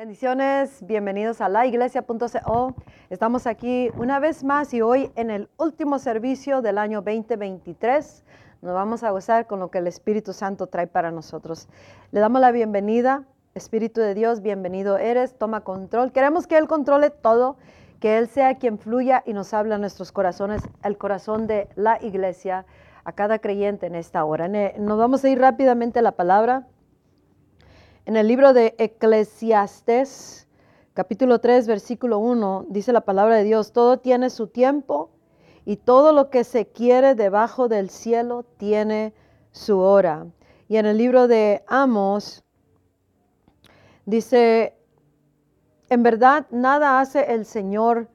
Bendiciones, bienvenidos a laiglesia.co. Estamos aquí una vez más y hoy en el último servicio del año 2023. Nos vamos a gozar con lo que el Espíritu Santo trae para nosotros. Le damos la bienvenida, Espíritu de Dios, bienvenido eres, toma control. Queremos que Él controle todo, que Él sea quien fluya y nos habla a nuestros corazones, el corazón de la iglesia, a cada creyente en esta hora. Nos vamos a ir rápidamente a la palabra. En el libro de Eclesiastes, capítulo 3, versículo 1, dice la palabra de Dios, todo tiene su tiempo y todo lo que se quiere debajo del cielo tiene su hora. Y en el libro de Amos, dice, en verdad nada hace el Señor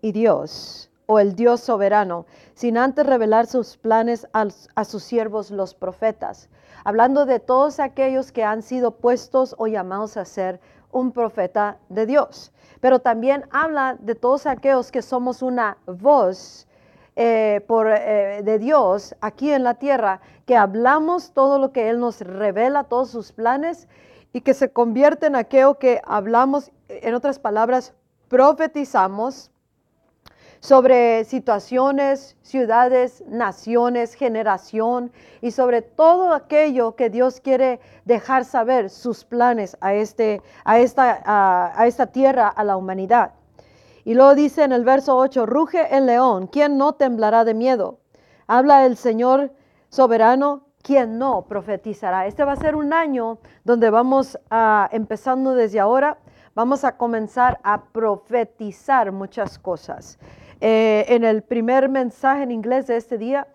y Dios o el Dios soberano, sin antes revelar sus planes a, sus siervos los profetas hablando de todos aquellos que han sido puestos o llamados a ser un profeta de Dios. Pero también habla de todos aquellos que somos una voz eh, por, eh, de Dios aquí en la tierra, que hablamos todo lo que Él nos revela, todos sus planes, y que se convierte en aquello que hablamos, en otras palabras, profetizamos sobre situaciones, ciudades, naciones, generación y sobre todo aquello que Dios quiere dejar saber, sus planes a, este, a, esta, a, esta tierra, a la humanidad. Y luego dice en el verso 8, ruge el león, ¿quién no temblará de miedo? Habla el Señor soberano, ¿quién no profetizará? Este va a ser un año donde vamos a, empezando desde ahora, vamos a comenzar a profetizar muchas cosas. Eh, en el primer mensaje en inglés de este día,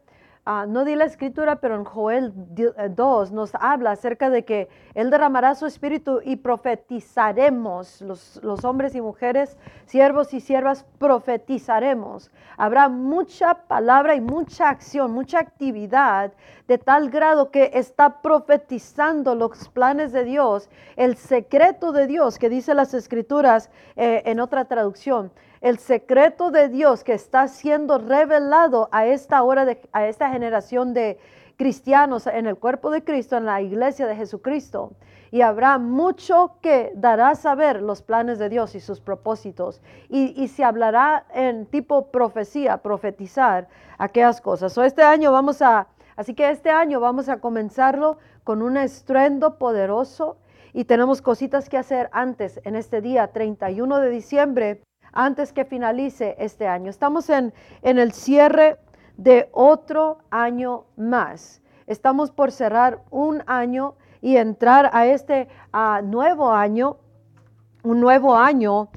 Ah, no di la escritura, pero en Joel 2 eh, nos habla acerca de que Él derramará su espíritu y profetizaremos, los, hombres y mujeres, siervos y siervas, profetizaremos. Habrá mucha palabra y mucha acción, mucha actividad, de tal grado que está profetizando los planes de Dios, el secreto de Dios que dice las escrituras eh, en otra traducción el secreto de Dios que está siendo revelado a esta hora, de, a esta generación de cristianos en el cuerpo de Cristo, en la iglesia de Jesucristo. Y habrá mucho que dará a saber los planes de Dios y sus propósitos. Y, se hablará en tipo profecía, profetizar aquellas cosas. o este año vamos a, así que este año vamos a comenzarlo con un estruendo poderoso y tenemos cositas que hacer antes, en este día 31 de diciembre, antes que finalice este año. Estamos en, el cierre de otro año más. Estamos por cerrar un año y entrar a este nuevo año, un nuevo año,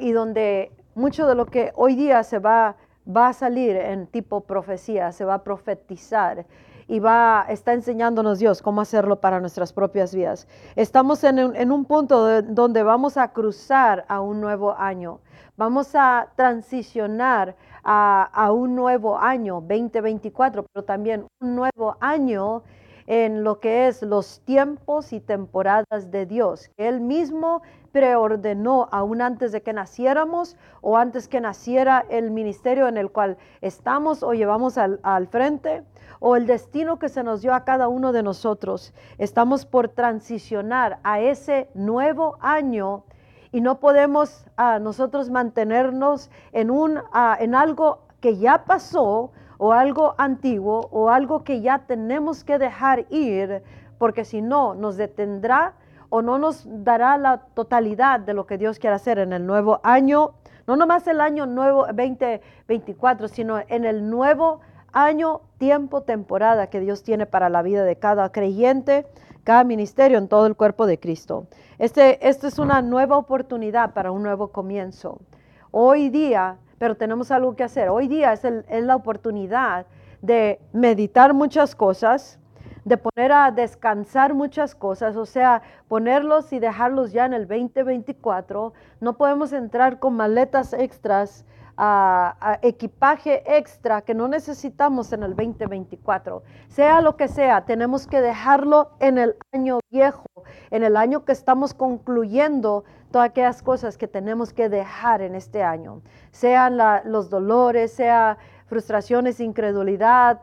y donde mucho de lo que hoy día se va, va a salir en tipo profecía, se va a profetizar y va, está enseñándonos Dios cómo hacerlo para nuestras propias vidas. Estamos en un, en un punto donde vamos a cruzar a un nuevo año. Vamos a transicionar a, un nuevo año 2024, pero también un nuevo año en lo que es los tiempos y temporadas de Dios. Él mismo preordenó aún antes de que naciéramos o antes que naciera el ministerio en el cual estamos o llevamos al, al frente o el destino que se nos dio a cada uno de nosotros. Estamos por transicionar a ese nuevo año y no podemos ah, nosotros mantenernos en, un, ah, en algo que ya pasó o algo antiguo o algo que ya tenemos que dejar ir, porque si no nos detendrá o no nos dará la totalidad de lo que Dios quiere hacer en el nuevo año, no nomás el año nuevo 2024, sino en el nuevo año, tiempo, temporada que Dios tiene para la vida de cada creyente, cada ministerio en todo el cuerpo de Cristo. Este, esta es una nueva oportunidad para un nuevo comienzo. Hoy día, pero tenemos algo que hacer. Hoy día es, es la oportunidad de meditar muchas cosas, de poner a descansar muchas cosas, o sea, ponerlos y dejarlos ya en el 2024. No podemos entrar con maletas extras a, equipaje extra que no necesitamos en el 2024. Sea lo que sea, tenemos que dejarlo en el año viejo, en el año que estamos concluyendo todas aquellas cosas que tenemos que dejar en este año. Sean los dolores, sea frustraciones, incredulidad,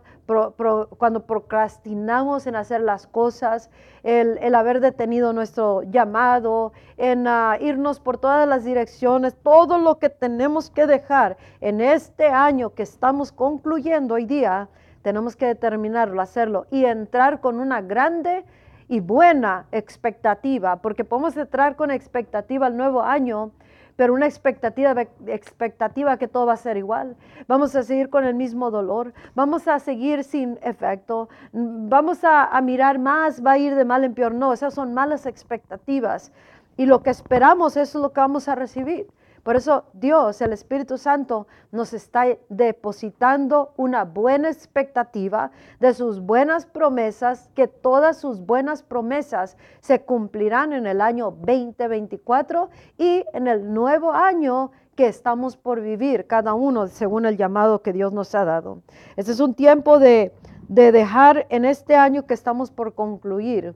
cuando procrastinamos en hacer las cosas, el, haber detenido nuestro llamado, en ah, irnos por todas las direcciones, todo lo que tenemos que dejar en este año que estamos concluyendo hoy día, tenemos que determinarlo, hacerlo y entrar con una grande y buena expectativa, porque podemos entrar con expectativa al nuevo año, pero una expectativa, expectativa que todo va a ser igual. Vamos a seguir con el mismo dolor, vamos a seguir sin efecto, vamos a, mirar más, va a ir de mal en peor. No, esas son malas expectativas. Y lo que esperamos es lo que vamos a recibir. Por eso Dios, el Espíritu Santo, nos está depositando una buena expectativa de sus buenas promesas, que todas sus buenas promesas se cumplirán en el año 2024 y en el nuevo año que estamos por vivir, cada uno según el llamado que Dios nos ha dado. Este es un tiempo de, de dejar en este año que estamos por concluir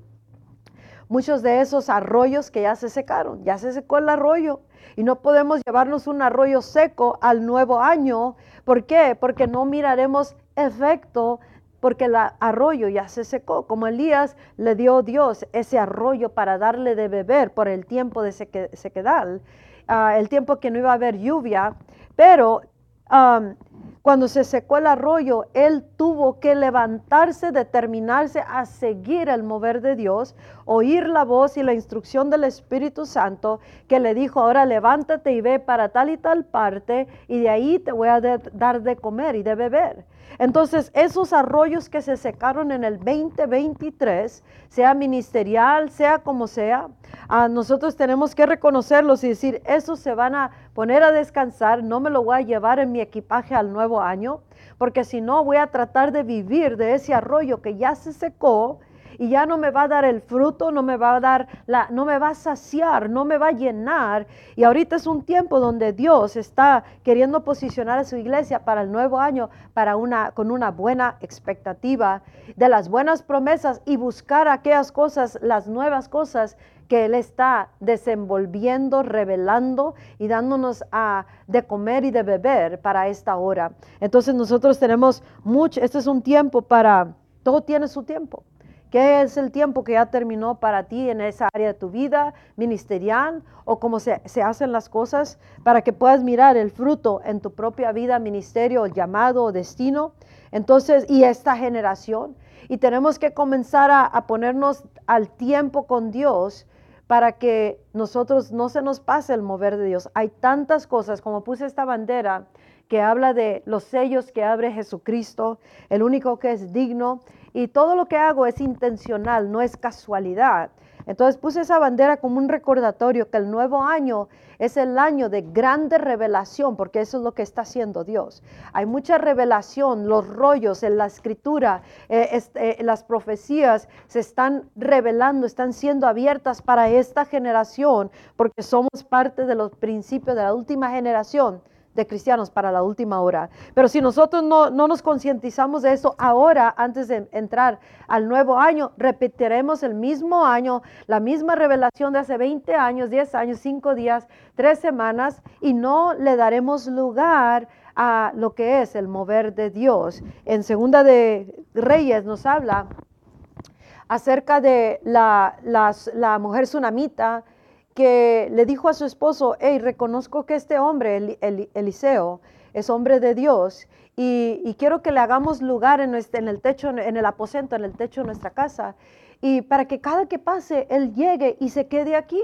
muchos de esos arroyos que ya se secaron, ya se secó el arroyo y no podemos llevarnos un arroyo seco al nuevo año. ¿Por qué? Porque no miraremos efecto porque el arroyo ya se secó, como Elías le dio Dios ese arroyo para darle de beber por el tiempo de sequedad, ah, el tiempo que no iba a haber lluvia, pero cuando se secó el arroyo, él tuvo que levantarse, determinarse a seguir el mover de Dios, oír la voz y la instrucción del Espíritu Santo que le dijo, ahora levántate y ve para tal y tal parte y de ahí te voy a dar de comer y de beber. Entonces, esos arroyos que se secaron en el 2023, sea ministerial, sea como sea, a nosotros tenemos que reconocerlos y decir, esos se van a poner a descansar, no me lo voy a llevar en mi equipaje al nuevo año, porque si no voy a tratar de vivir de ese arroyo que ya se secó y ya no me va a dar el fruto, no me va a dar la, no me va a saciar, no me va a llenar. Y ahorita es un tiempo donde Dios está queriendo posicionar a su iglesia para el nuevo año, para una, con una buena expectativa de las buenas promesas y buscar aquellas cosas, las nuevas cosas que Él está desenvolviendo, revelando y dándonos a, de comer y de beber para esta hora. Entonces nosotros tenemos mucho, este es un tiempo para, todo tiene su tiempo. ¿Qué es el tiempo que ya terminó para ti en esa área de tu vida ministerial o cómo se, se, hacen las cosas para que puedas mirar el fruto en tu propia vida, ministerio, llamado o destino? Entonces, y esta generación. Y tenemos que comenzar a, a ponernos al tiempo con Dios para que nosotros no se nos pase el mover de Dios. Hay tantas cosas, como puse esta bandera, que habla de los sellos que abre Jesucristo, el único que es digno, y todo lo que hago es intencional, no es casualidad. Entonces puse esa bandera como un recordatorio que el nuevo año es el año de grande revelación, porque eso es lo que está haciendo Dios. Hay mucha revelación, los rollos en la escritura, eh, este, las profecías se están revelando, están siendo abiertas para esta generación, porque somos parte de los principios de la última generación de cristianos para la última hora. Pero si nosotros no, nos concientizamos de eso ahora, antes de entrar al nuevo año, repetiremos el mismo año, la misma revelación de hace 20 años, 10 años, 5 días, 3 semanas, y no le daremos lugar a lo que es el mover de Dios. En Segunda de Reyes nos habla acerca de la, la mujer tsunamita, que le dijo a su esposo, hey, reconozco que este hombre, Eliseo, es hombre de Dios y, quiero que le hagamos lugar en, en el techo, en el aposento, en el techo de nuestra casa, y para que cada que pase, él llegue y se quede aquí.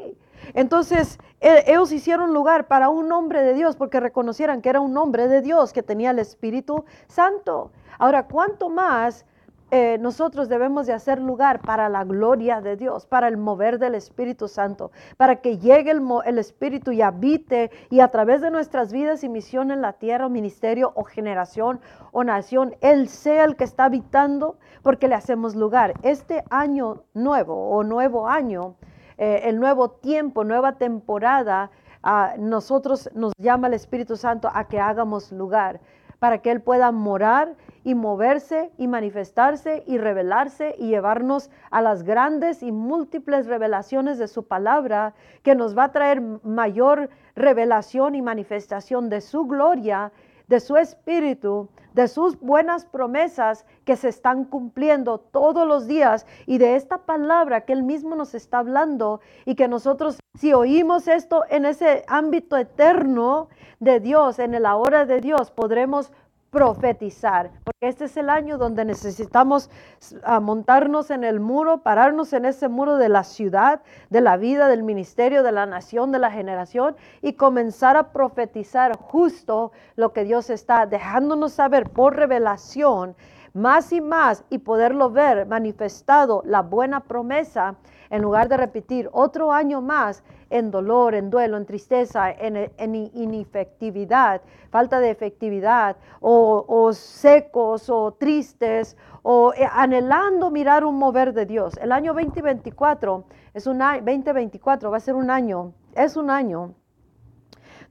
Entonces, e, ellos hicieron lugar para un hombre de Dios porque reconocieran que era un hombre de Dios que tenía el Espíritu Santo. Ahora, ¿cuánto más eh, nosotros debemos de hacer lugar para la gloria de Dios, para el mover del Espíritu Santo, para que llegue el, Espíritu y habite y a través de nuestras vidas y misión en la tierra, o ministerio o generación o nación, Él sea el que está habitando porque le hacemos lugar. Este año nuevo o nuevo año, eh, el nuevo tiempo, nueva temporada, a nosotros nos llama el Espíritu Santo a que hagamos lugar para que Él pueda morar y moverse y manifestarse y revelarse y llevarnos a las grandes y múltiples revelaciones de su palabra que nos va a traer mayor revelación y manifestación de su gloria de su espíritu, de sus buenas promesas que se están cumpliendo todos los días y de esta palabra que Él mismo nos está hablando y que nosotros si oímos esto en ese ámbito eterno de Dios, en la hora de Dios, podremos profetizar, porque este es el año donde necesitamos ah, montarnos en el muro, pararnos en ese muro de la ciudad, de la vida, del ministerio, de la nación, de la generación y comenzar a profetizar justo lo que Dios está dejándonos saber por revelación más y más y poderlo ver manifestado la buena promesa en lugar de repetir otro año más en dolor, en duelo, en tristeza, en, inefectividad, falta de efectividad, o, secos o tristes, o eh, anhelando mirar un mover de Dios. El año 2024 es un 2024 va a ser un año, es un año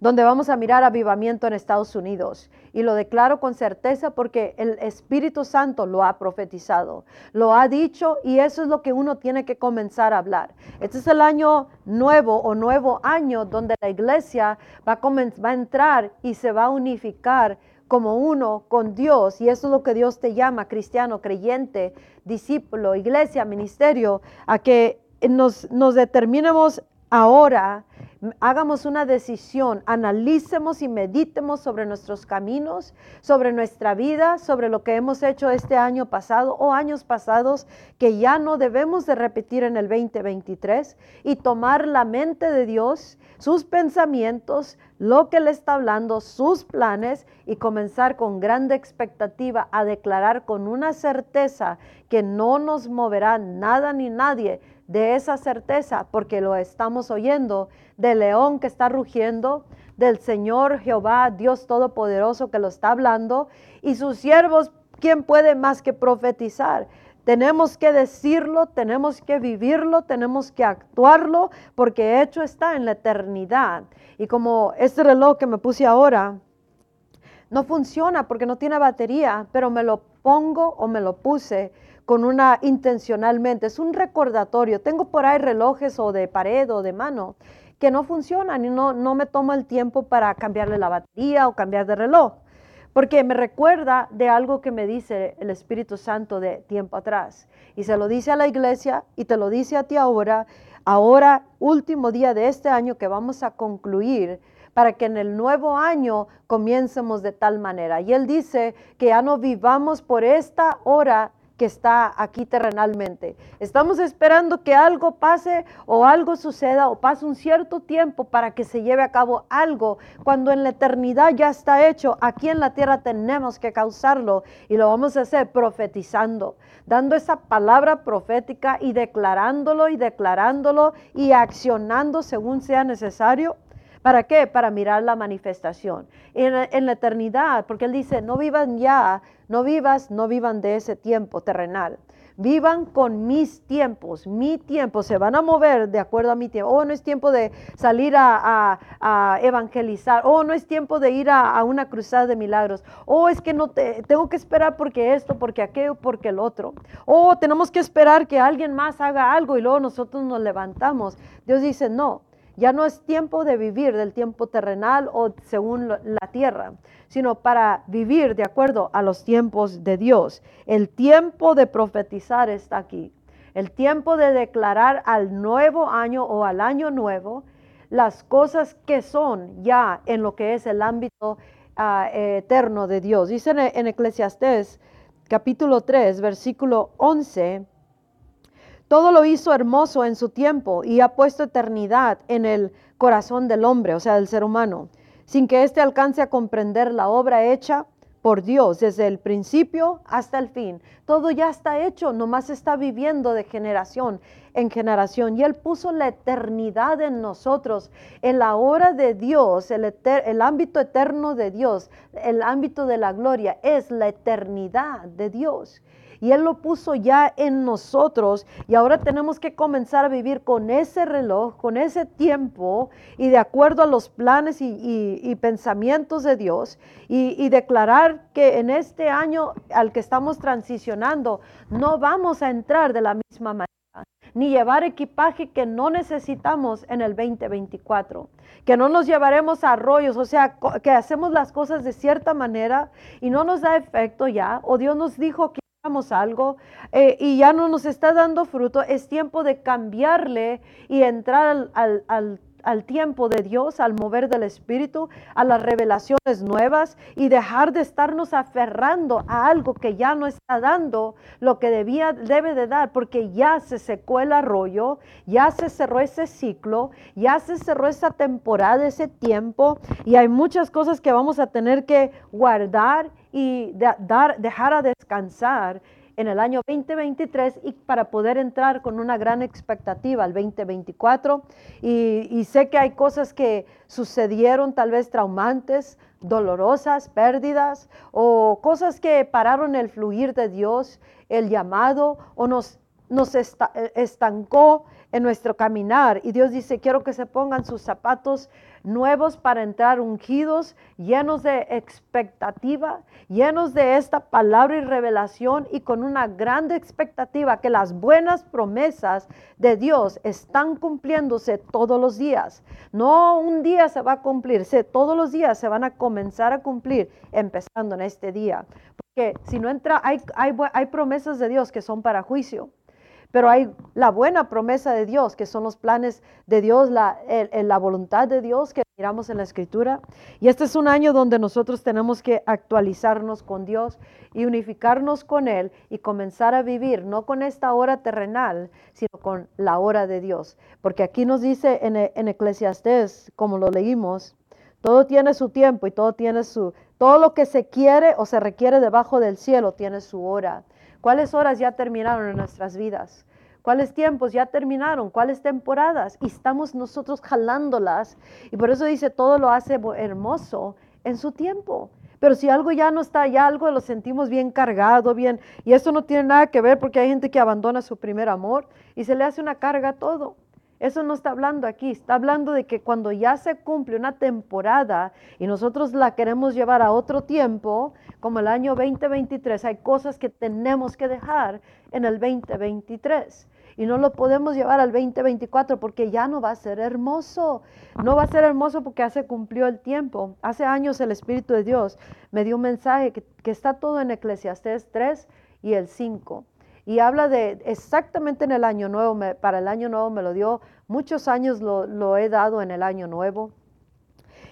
donde vamos a mirar avivamiento en Estados Unidos. Y lo declaro con certeza porque el Espíritu Santo lo ha profetizado, lo ha dicho y eso es lo que uno tiene que comenzar a hablar. Este es el año nuevo o nuevo año donde la iglesia va a, va a entrar y se va a unificar como uno con Dios. Y eso es lo que Dios te llama, cristiano, creyente, discípulo, iglesia, ministerio, a que nos, nos determinemos ahora hagamos una decisión, analicemos y meditemos sobre nuestros caminos, sobre nuestra vida, sobre lo que hemos hecho este año pasado o años pasados que ya no debemos de repetir en el 2023 y tomar la mente de Dios, sus pensamientos, lo que le está hablando, sus planes y comenzar con grande expectativa a declarar con una certeza que no nos moverá nada ni nadie de esa certeza, porque lo estamos oyendo del león que está rugiendo, del Señor Jehová, Dios Todopoderoso que lo está hablando, y sus siervos, ¿quién puede más que profetizar? Tenemos que decirlo, tenemos que vivirlo, tenemos que actuarlo, porque hecho está en la eternidad. Y como este reloj que me puse ahora, no funciona porque no tiene batería, pero me lo pongo o me lo puse con una intencionalmente. Es un recordatorio. Tengo por ahí relojes o de pared o de mano que no funcionan y no, no me tomo el tiempo para cambiarle la batería o cambiar de reloj. Porque me recuerda de algo que me dice el Espíritu Santo de tiempo atrás. Y se lo dice a la iglesia y te lo dice a ti ahora, ahora último día de este año que vamos a concluir para que en el nuevo año comiencemos de tal manera. Y él dice que ya no vivamos por esta hora que está aquí terrenalmente. Estamos esperando que algo pase o algo suceda o pase un cierto tiempo para que se lleve a cabo algo, cuando en la eternidad ya está hecho. Aquí en la tierra tenemos que causarlo y lo vamos a hacer profetizando, dando esa palabra profética y declarándolo y declarándolo y accionando según sea necesario. ¿Para qué? Para mirar la manifestación. En, la eternidad, porque Él dice, no vivan ya no vivas, no vivan de ese tiempo terrenal. Vivan con mis tiempos, mi tiempo, se van a mover de acuerdo a mi tiempo. Oh, no es tiempo de salir a, evangelizar. Oh, no es tiempo de ir a, una cruzada de milagros. Oh, es que no te, tengo que esperar porque esto, porque aquello, porque el otro. Oh, tenemos que esperar que alguien más haga algo y luego nosotros nos levantamos. Dios dice, no, ya no es tiempo de vivir del tiempo terrenal o según la tierra sino para vivir de acuerdo a los tiempos de Dios. El tiempo de profetizar está aquí. El tiempo de declarar al nuevo año o al año nuevo las cosas que son ya en lo que es el ámbito ah, eterno de Dios. Dice en, en Eclesiastés capítulo 3, versículo 11, todo lo hizo hermoso en su tiempo y ha puesto eternidad en el corazón del hombre, o sea, del ser humano sin que éste alcance a comprender la obra hecha por Dios desde el principio hasta el fin. Todo ya está hecho, nomás está viviendo de generación en generación. Y Él puso la eternidad en nosotros, en la hora de Dios, el, el ámbito eterno de Dios, el ámbito de la gloria, es la eternidad de Dios y Él lo puso ya en nosotros y ahora tenemos que comenzar a vivir con ese reloj, con ese tiempo y de acuerdo a los planes y, pensamientos de Dios y, declarar que en este año al que estamos transicionando no vamos a entrar de la misma manera. ni llevar equipaje que no necesitamos en el 2024. Que no nos llevaremos a arroyos, o sea, que hacemos las cosas de cierta manera y no nos da efecto ya, o Dios nos dijo que algo eh, y ya no nos está dando fruto. Es tiempo de cambiarle y entrar al, al al tiempo de Dios, al mover del Espíritu, a las revelaciones nuevas y dejar de estarnos aferrando a algo que ya no está dando lo que debía, debe de dar, porque ya se secó el arroyo, ya se cerró ese ciclo, ya se cerró esa temporada, ese tiempo, y hay muchas cosas que vamos a tener que guardar y dar, dejar a descansar en el año 2023 y para poder entrar con una gran expectativa al 2024. Y, sé que hay cosas que sucedieron tal vez traumantes, dolorosas, pérdidas o cosas que pararon el fluir de Dios, el llamado o nos, nos estancó en nuestro caminar. Y Dios dice, quiero que se pongan sus zapatos nuevos para entrar ungidos, llenos de expectativa, llenos de esta palabra y revelación y con una grande expectativa que las buenas promesas de Dios están cumpliéndose todos los días. No un día se va a cumplirse, todos los días se van a comenzar a cumplir empezando en este día. Porque si no entra, hay, hay, hay promesas de Dios que son para juicio. Pero hay la buena promesa de Dios, que son los planes de Dios, la, la voluntad de Dios que miramos en la escritura. Y este es un año donde nosotros tenemos que actualizarnos con Dios y unificarnos con Él y comenzar a vivir, no con esta hora terrenal, sino con la hora de Dios. Porque aquí nos dice en, en Eclesiastés, como lo leímos, todo tiene su tiempo y todo tiene su, todo lo que se quiere o se requiere debajo del cielo tiene su hora. ¿Cuáles horas ya terminaron en nuestras vidas? ¿Cuáles tiempos ya terminaron? ¿Cuáles temporadas? Y estamos nosotros jalándolas. Y por eso dice, todo lo hace hermoso en su tiempo. Pero si algo ya no está, ya algo lo sentimos bien cargado, bien. Y eso no tiene nada que ver porque hay gente que abandona su primer amor y se le hace una carga a todo. Eso no está hablando aquí, está hablando de que cuando ya se cumple una temporada y nosotros la queremos llevar a otro tiempo, como el año 2023, hay cosas que tenemos que dejar en el 2023 y no lo podemos llevar al 2024 porque ya no va a ser hermoso. No va a ser hermoso porque ya se cumplió el tiempo. Hace años el Espíritu de Dios me dio un mensaje que, que está todo en Eclesiastés 3 y el 5 y habla de exactamente en el año nuevo, para el año nuevo me lo dio, muchos años lo, he dado en el año nuevo.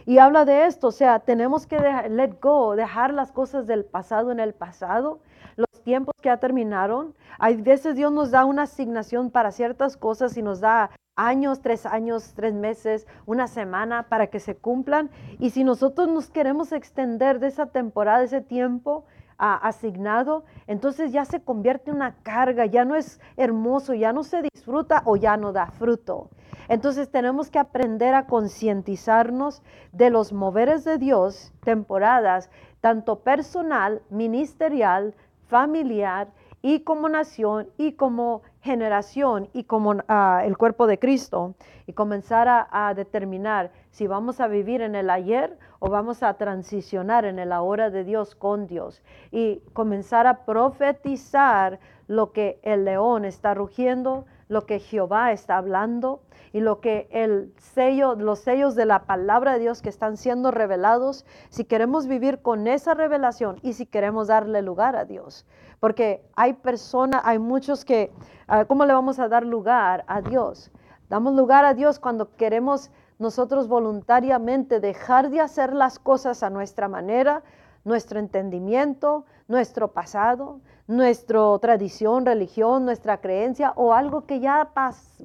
Y habla de esto, o sea, tenemos que let go, dejar las cosas del pasado en el pasado, los tiempos que ya terminaron. Hay veces Dios nos da una asignación para ciertas cosas y nos da años, tres años, tres meses, una semana para que se cumplan. Y si nosotros nos queremos extender de esa temporada, ese tiempo, asignado, entonces ya se convierte en una carga, ya no es hermoso, ya no se disfruta o ya no da fruto. Entonces tenemos que aprender a concientizarnos de los moveres de Dios, temporadas, tanto personal, ministerial, familiar y como nación y como generación y como ah, el cuerpo de Cristo y comenzar a, determinar si vamos a vivir en el ayer o vamos a transicionar en el ahora de Dios con Dios y comenzar a profetizar lo que el león está rugiendo, lo que Jehová está hablando y lo que el sello, los sellos de la palabra de Dios que están siendo revelados, si queremos vivir con esa revelación y si queremos darle lugar a Dios. Porque hay personas, hay muchos que, ah, ¿cómo le vamos a dar lugar a Dios? Damos lugar a Dios cuando queremos nosotros voluntariamente dejar de hacer las cosas a nuestra manera, nuestro entendimiento, nuestro pasado, nuestra tradición, religión, nuestra creencia o algo que ya,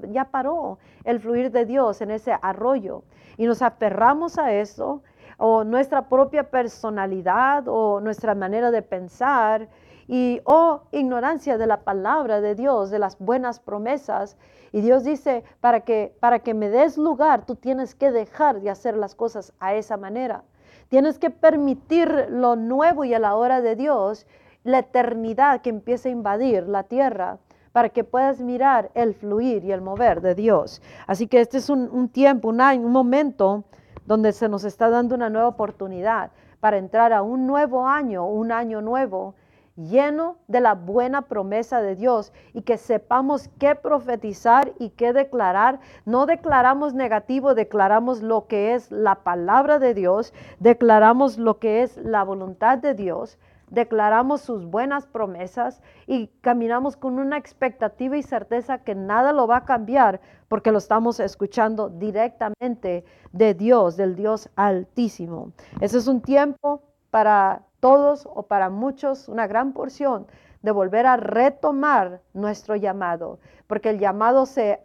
ya paró el fluir de Dios en ese arroyo. Y nos aferramos a eso, o nuestra propia personalidad, o nuestra manera de pensar, y o ignorancia de la palabra de Dios, de las buenas promesas. Y Dios dice, para que, para que me des lugar, tú tienes que dejar de hacer las cosas a esa manera. Tienes que permitir lo nuevo y a la hora de Dios, la eternidad que empiece a invadir la tierra para que puedas mirar el fluir y el mover de Dios. Así que este es un, tiempo, un momento donde se nos está dando una nueva oportunidad para entrar a un nuevo año, un año nuevo lleno de la buena promesa de Dios y que sepamos qué profetizar y qué declarar. No declaramos negativo, declaramos lo que es la palabra de Dios, declaramos lo que es la voluntad de Dios, declaramos sus buenas promesas y caminamos con una expectativa y certeza que nada lo va a cambiar porque lo estamos escuchando directamente de Dios, del Dios altísimo. Ese es un tiempo para todos o para muchos, una gran porción, de volver a retomar nuestro llamado, porque el llamado se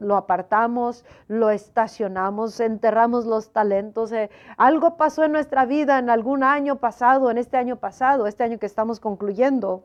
lo apartamos, lo estacionamos, enterramos los talentos. Eh, algo pasó en nuestra vida en algún año pasado, en este año pasado, este año que estamos concluyendo.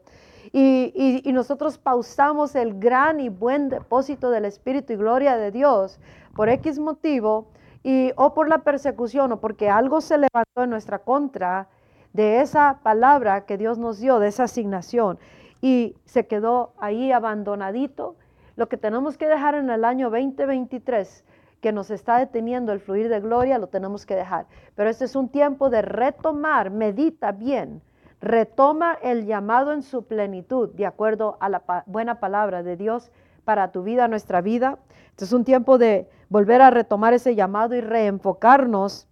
Y, y, nosotros pausamos el gran y buen depósito del Espíritu y gloria de Dios por X motivo, y, o por la persecución, o porque algo se levantó en nuestra contra, de esa palabra que Dios nos dio, de esa asignación, y se quedó ahí abandonadito. Lo que tenemos que dejar en el año 2023, que nos está deteniendo el fluir de gloria, lo tenemos que dejar. Pero este es un tiempo de retomar, medita bien, retoma el llamado en su plenitud, de acuerdo a la buena palabra de Dios para tu vida, nuestra vida. Este es un tiempo de volver a retomar ese llamado y reenfocarnos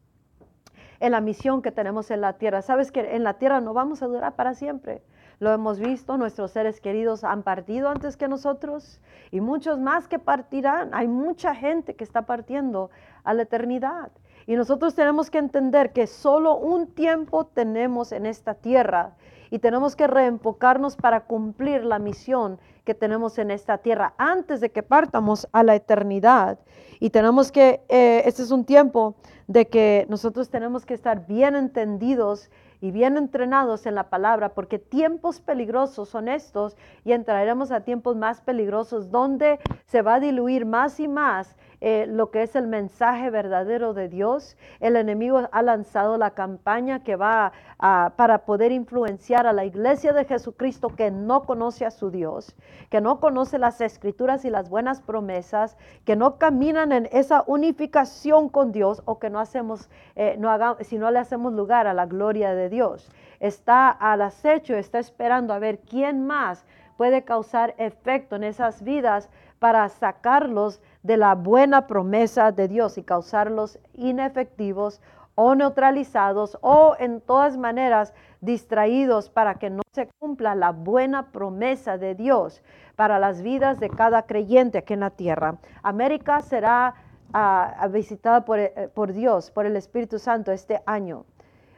en la misión que tenemos en la tierra. Sabes que en la tierra no vamos a durar para siempre. Lo hemos visto, nuestros seres queridos han partido antes que nosotros y muchos más que partirán. Hay mucha gente que está partiendo a la eternidad. Y nosotros tenemos que entender que solo un tiempo tenemos en esta tierra y tenemos que reenfocarnos para cumplir la misión que tenemos en esta tierra antes de que partamos a la eternidad. Y tenemos que, eh, este es un tiempo de que nosotros tenemos que estar bien entendidos y bien entrenados en la palabra, porque tiempos peligrosos son estos y entraremos a tiempos más peligrosos donde se va a diluir más y más eh, lo que es el mensaje verdadero de Dios. El enemigo ha lanzado la campaña que va para poder influenciar a la iglesia de Jesucristo que no conoce a su Dios, que no conoce las escrituras y las buenas promesas, que no caminan en esa unificación con Dios o que no hacemos, eh, no si no le hacemos lugar a la gloria de Dios. Está al acecho, está esperando a ver quién más puede causar efecto en esas vidas para sacarlos de la buena promesa de Dios y causarlos inefectivos o neutralizados o en todas maneras distraídos para que no se cumpla la buena promesa de Dios para las vidas de cada creyente aquí en la tierra. América será ah, visitada por, eh, por Dios, por el Espíritu Santo este año.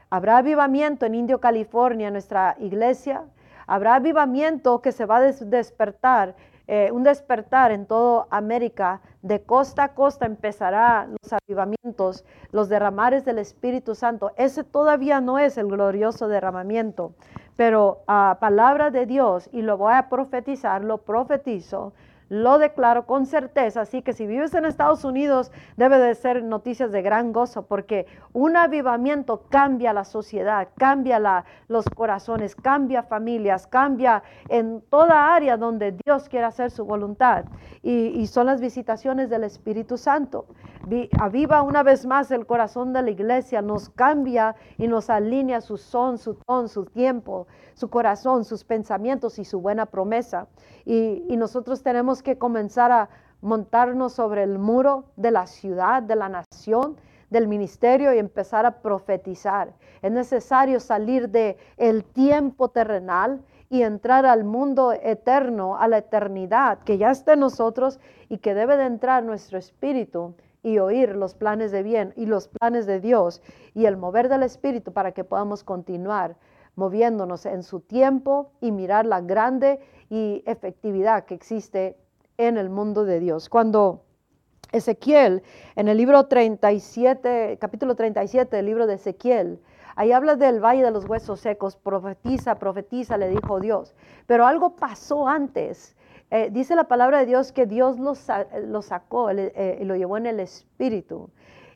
Habrá avivamiento en Indio, California, nuestra iglesia. Habrá avivamiento que se va a despertar eh, un despertar en toda América, de costa a costa empezará los avivamientos, los derramares del Espíritu Santo. Ese todavía no es el glorioso derramamiento, pero a palabra de Dios, y lo voy a profetizar, lo profetizo, lo declaro con certeza, así que si vives en Estados Unidos debe de ser noticias de gran gozo porque un avivamiento cambia la sociedad, cambia la, los corazones, cambia familias, cambia en toda área donde Dios quiere hacer su voluntad. Y, son las visitaciones del Espíritu Santo. aviva una vez más el corazón de la iglesia, nos cambia y nos alinea su son, su ton, su tiempo, su corazón, sus pensamientos y su buena promesa. y nosotros tenemos que comenzar a montarnos sobre el muro de la ciudad, de la nación, del ministerio y empezar a profetizar. Es necesario salir de el tiempo terrenal y entrar al mundo eterno, a la eternidad que ya está en nosotros y que debe de entrar nuestro espíritu y oír los planes de bien y los planes de Dios y el mover del espíritu para que podamos continuar moviéndonos en su tiempo y mirar la grande y efectividad que existe en el mundo de Dios. Cuando Ezequiel, en el libro 37, capítulo 37 del libro de Ezequiel, ahí habla del valle de los huesos secos, profetiza, profetiza, le dijo Dios. Pero algo pasó antes. Eh, dice la palabra de Dios que Dios lo, sacó eh, y lo llevó en el espíritu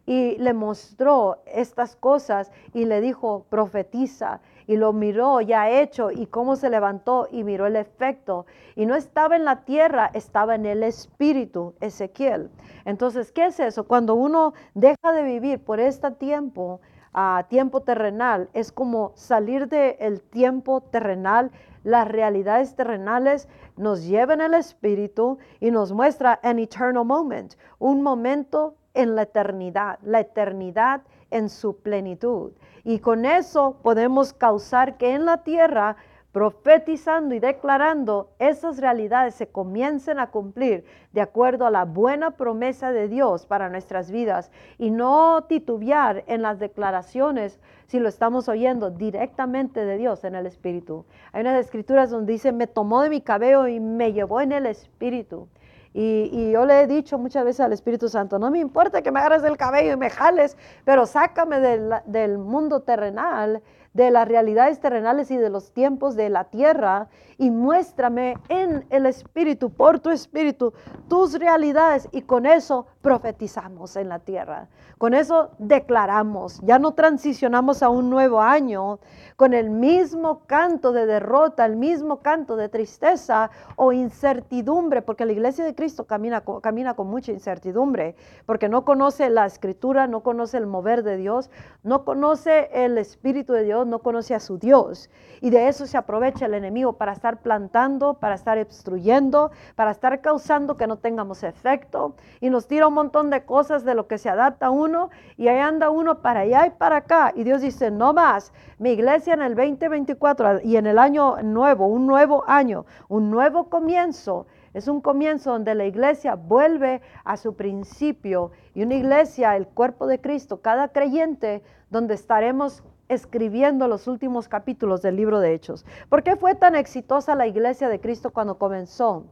y le mostró estas cosas y le dijo, profetiza y lo miró ya hecho y cómo se levantó y miró el efecto. Y no estaba en la tierra, estaba en el espíritu, Ezequiel. Entonces, ¿qué es eso? Cuando uno deja de vivir por este tiempo, a tiempo terrenal, es como salir del tiempo terrenal, las realidades terrenales, nos lleva en el espíritu y nos muestra an eternal moment, un momento en la eternidad, la eternidad en su plenitud. Y con eso podemos causar que en la tierra profetizando y declarando esas realidades se comiencen a cumplir de acuerdo a la buena promesa de Dios para nuestras vidas y no titubear en las declaraciones si lo estamos oyendo directamente de Dios en el Espíritu. Hay unas escrituras donde dice, me tomó de mi cabello y me llevó en el Espíritu. Y, yo le he dicho muchas veces al Espíritu Santo, no me importa que me agarres del cabello y me jales, pero sácame del, del mundo terrenal de las realidades terrenales y de los tiempos de la tierra y muéstrame en el Espíritu, por tu Espíritu, tus realidades y con eso profetizamos en la tierra. Con eso declaramos, ya no transicionamos a un nuevo año con el mismo canto de derrota, el mismo canto de tristeza o incertidumbre, porque la iglesia de Cristo camina, camina con mucha incertidumbre, porque no conoce la escritura, no conoce el mover de Dios, no conoce el Espíritu de Dios, no conoce a su Dios. Y de eso se aprovecha el enemigo para estar plantando, para estar obstruyendo, para estar causando que no tengamos efecto. Y nos tira un montón de cosas de lo que se adapta uno y ahí anda uno para allá y para acá. Y Dios dice, no más, mi iglesia en el 2024 y en el año nuevo, un nuevo año, un nuevo comienzo. Es un comienzo donde la iglesia vuelve a su principio y una iglesia, el cuerpo de Cristo, cada creyente, donde estaremos escribiendo los últimos capítulos del libro de Hechos. ¿Por qué fue tan exitosa la iglesia de Cristo cuando comenzó?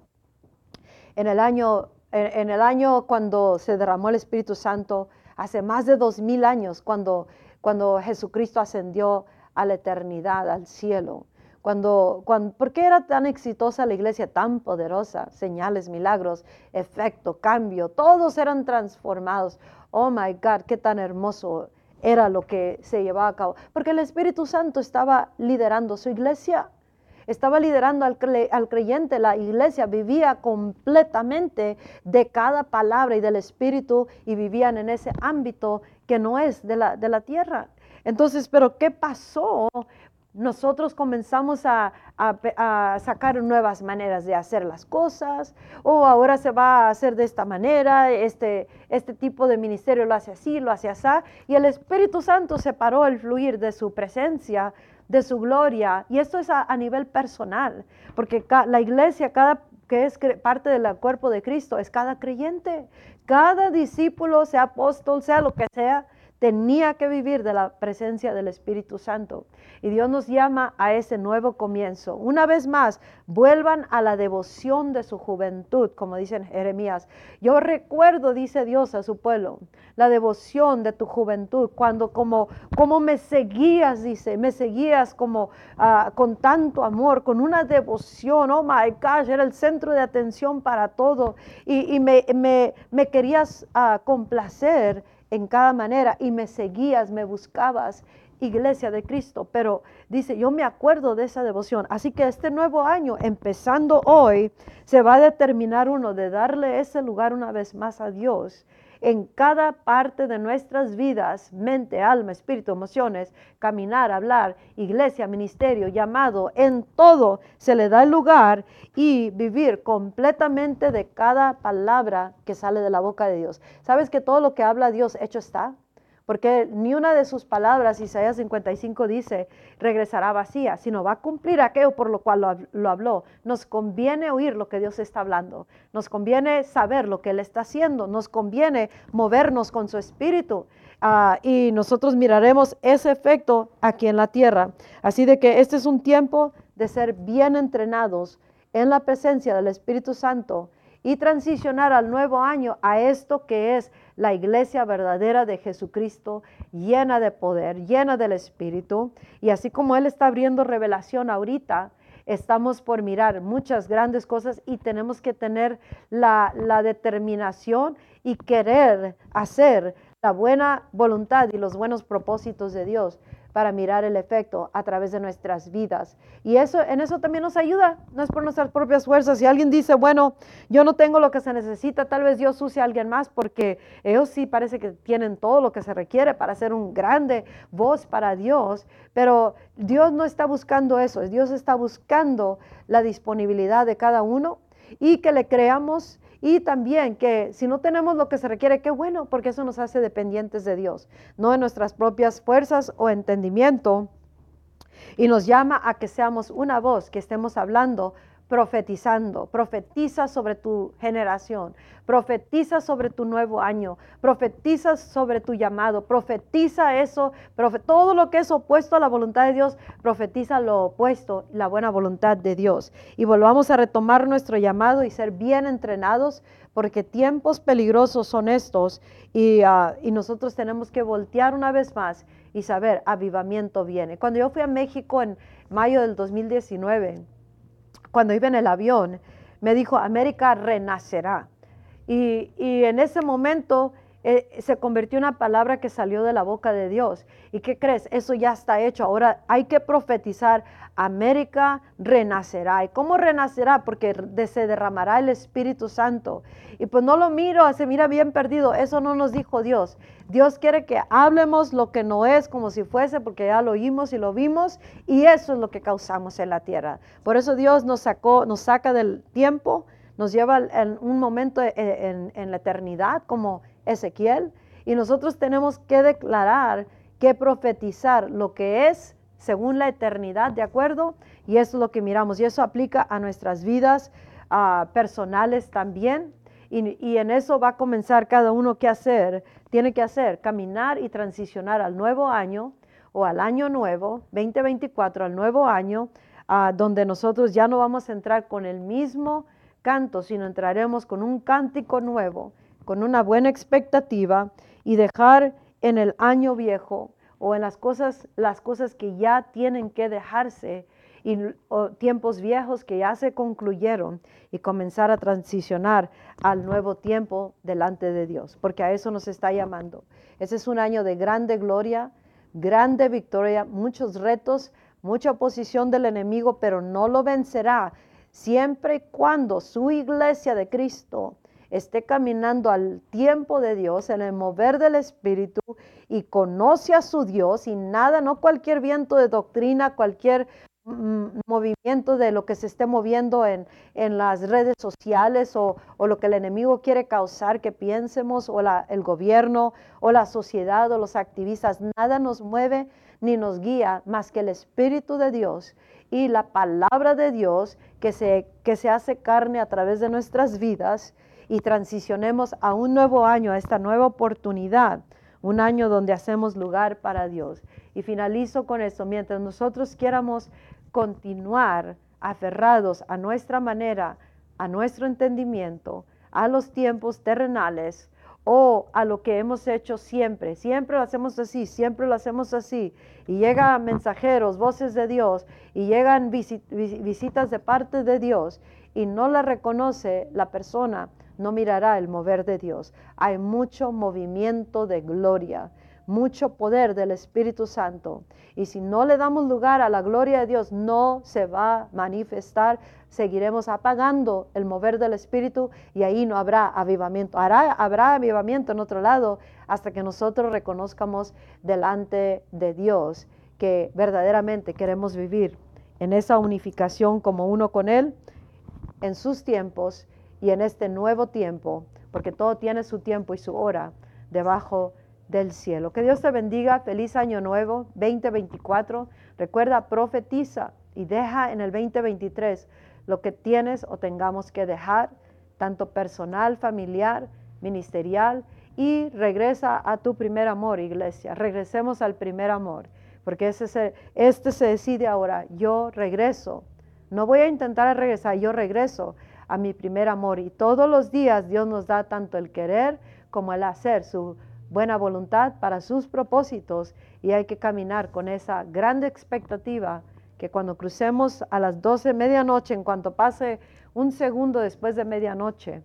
En el año, en, el año cuando se derramó el Espíritu Santo, hace más de dos mil años, cuando, cuando Jesucristo ascendió a la eternidad, al cielo. Cuando, cuando, ¿Por qué era tan exitosa la iglesia, tan poderosa? Señales, milagros, efecto, cambio, todos eran transformados. Oh my God, qué tan hermoso era lo que se llevaba a cabo. Porque el Espíritu Santo estaba liderando su iglesia, estaba liderando al, creyente, la iglesia vivía completamente de cada palabra y del Espíritu y vivían en ese ámbito que no es de la, de la tierra. Entonces, pero ¿qué pasó? Nosotros comenzamos a, sacar nuevas maneras de hacer las cosas, o ahora se va a hacer de esta manera, este, este tipo de ministerio lo hace así, lo hace así, y el Espíritu Santo separó el fluir de su presencia, de su gloria, y esto es a, a nivel personal, porque la iglesia, cada que es parte del cuerpo de Cristo, es cada creyente, cada discípulo, sea apóstol, sea lo que sea, tenía que vivir de la presencia del Espíritu Santo. Y Dios nos llama a ese nuevo comienzo. Una vez más, vuelvan a la devoción de su juventud, como dicen Jeremías. Yo recuerdo, dice Dios a su pueblo, la devoción de tu juventud, cuando como, como me seguías, dice, me seguías como ah, con tanto amor, con una devoción, oh my gosh, era el centro de atención para todo. Y, me, me, querías uh, complacer en cada manera y me seguías, me buscabas, iglesia de Cristo. Pero dice, yo me acuerdo de esa devoción. Así que este nuevo año, empezando hoy, se va a determinar uno de darle ese lugar una vez más a Dios en cada parte de nuestras vidas, mente, alma, espíritu, emociones, caminar, hablar, iglesia, ministerio, llamado, en todo se le da el lugar y vivir completamente de cada palabra que sale de la boca de Dios. ¿Sabes que todo lo que habla Dios hecho está? Porque ni una de sus palabras, Isaías 55 dice, regresará vacía, sino va a cumplir aquello por lo cual lo, habló. Nos conviene oír lo que Dios está hablando, nos conviene saber lo que Él está haciendo, nos conviene movernos con su espíritu. Ah, y nosotros miraremos ese efecto aquí en la tierra. Así de que este es un tiempo de ser bien entrenados en la presencia del Espíritu Santo y transicionar al nuevo año a esto que es la iglesia verdadera de Jesucristo, llena de poder, llena del Espíritu. Y así como Él está abriendo revelación ahorita, estamos por mirar muchas grandes cosas y tenemos que tener la, determinación y querer hacer la buena voluntad y los buenos propósitos de Dios para mirar el efecto a través de nuestras vidas. Y eso, en eso también nos ayuda, no es por nuestras propias fuerzas. Si alguien dice, bueno, yo no tengo lo que se necesita, tal vez Dios use a alguien más porque ellos sí parece que tienen todo lo que se requiere para ser un grande voz para Dios, pero Dios no está buscando eso, Dios está buscando la disponibilidad de cada uno y que le creamos y también que si no tenemos lo que se requiere, qué bueno, porque eso nos hace dependientes de Dios, no de nuestras propias fuerzas o entendimiento. Y nos llama a que seamos una voz, que estemos hablando profetizando. Profetiza sobre tu generación, profetiza sobre tu nuevo año, profetiza sobre tu llamado, profetiza eso, todo lo que es opuesto a la voluntad de Dios, profetiza lo opuesto, la buena voluntad de Dios. Y volvamos a retomar nuestro llamado y ser bien entrenados, porque tiempos peligrosos son estos y, ah, y nosotros tenemos que voltear una vez más y saber, avivamiento viene. Cuando yo fui a México en mayo del 2019, cuando iba en el avión, me dijo, América renacerá. Y, en ese momento eh, se convirtió en una palabra que salió de la boca de Dios. ¿Y qué crees? Eso ya está hecho. Ahora hay que profetizar, América renacerá. ¿Y cómo renacerá? Porque se derramará el Espíritu Santo. Y pues no lo miro, se mira bien perdido. Eso no nos dijo Dios. Dios quiere que hablemos lo que no es como si fuese, porque ya lo oímos y lo vimos. Y eso es lo que causamos en la tierra. Por eso Dios nos sacó, nos saca del tiempo, nos lleva en un momento en, en la eternidad, como Ezequiel, y nosotros tenemos que declarar, que profetizar lo que es según la eternidad, ¿de acuerdo? Y eso es lo que miramos, y eso aplica a nuestras vidas personales también. Y, en eso va a comenzar cada uno que hacer, tiene que hacer, caminar y transicionar al nuevo año o al año nuevo, 2024, al nuevo año, donde nosotros ya no vamos a entrar con el mismo canto, sino entraremos con un cántico nuevo con una buena expectativa y dejar en el año viejo o en las cosas, las cosas que ya tienen que dejarse y tiempos viejos que ya se concluyeron y comenzar a transicionar al nuevo tiempo delante de Dios, porque a eso nos está llamando. Ese es un año de grande gloria, grande victoria, muchos retos, mucha oposición del enemigo, pero no lo vencerá siempre y cuando su iglesia de Cristo esté caminando al tiempo de Dios, en el mover del Espíritu y conoce a su Dios y nada, no cualquier viento de doctrina, cualquier mm, movimiento de lo que se esté moviendo en, en las redes sociales o, lo que el enemigo quiere causar que piensemos o el gobierno o la sociedad o los activistas, nada nos mueve ni nos guía más que el Espíritu de Dios y la palabra de Dios que se, que se hace carne a través de nuestras vidas y transicionemos a un nuevo año, a esta nueva oportunidad, un año donde hacemos lugar para Dios. Y finalizo con esto, mientras nosotros quieramos continuar aferrados a nuestra manera, a nuestro entendimiento, a los tiempos terrenales o a lo que hemos hecho siempre. Siempre lo hacemos así, siempre lo hacemos así. Y llegan mensajeros, voces de Dios, y llegan visitas de parte de Dios, y no la reconoce la persona no mirará el mover de Dios. Hay mucho movimiento de gloria, mucho poder del Espíritu Santo. Y si no le damos lugar a la gloria de Dios, no se va a manifestar. Seguiremos apagando el mover del Espíritu y ahí no habrá avivamiento. habrá avivamiento en otro lado hasta que nosotros reconozcamos delante de Dios que verdaderamente queremos vivir en esa unificación como uno con Él en sus tiempos y en este nuevo tiempo, porque todo tiene su tiempo y su hora debajo del cielo. Que Dios te bendiga, feliz año nuevo 2024. Recuerda, profetiza y deja en el 2023 lo que tienes o tengamos que dejar, tanto personal, familiar, ministerial, y regresa a tu primer amor, iglesia. Regresemos al primer amor, porque ese este se decide ahora, yo regreso. No voy a intentar regresar, yo regreso a mi primer amor. Y todos los días Dios nos da tanto el querer como el hacer, su buena voluntad para sus propósitos. Y hay que caminar con esa grande expectativa que cuando crucemos a las 12 de medianoche, en cuanto pase un segundo después de medianoche,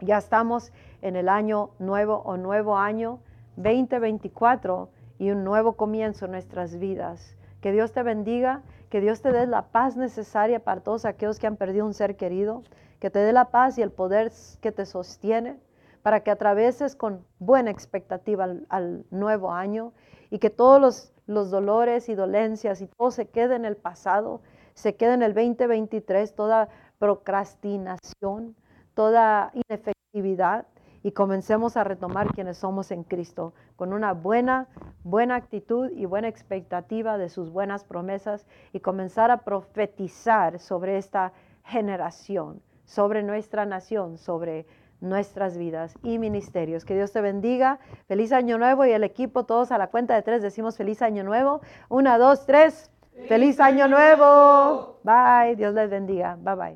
ya estamos en el año nuevo o nuevo año 2024 y un nuevo comienzo en nuestras vidas. Que Dios te bendiga, que Dios te dé la paz necesaria para todos aquellos que han perdido un ser querido, que te dé la paz y el poder que te sostiene para que atraveses con buena expectativa al, nuevo año y que todos los, los, dolores y dolencias y todo se quede en el pasado, se quede en el 2023, toda procrastinación, toda inefectividad y comencemos a retomar quienes somos en Cristo con una buena, buena actitud y buena expectativa de sus buenas promesas y comenzar a profetizar sobre esta generación, sobre nuestra nación, sobre nuestras vidas y ministerios. Que Dios te bendiga. Feliz año nuevo y el equipo, todos a la cuenta de tres decimos feliz año nuevo. Una, dos, tres. Feliz, año nuevo. Bye. Dios les bendiga. Bye bye.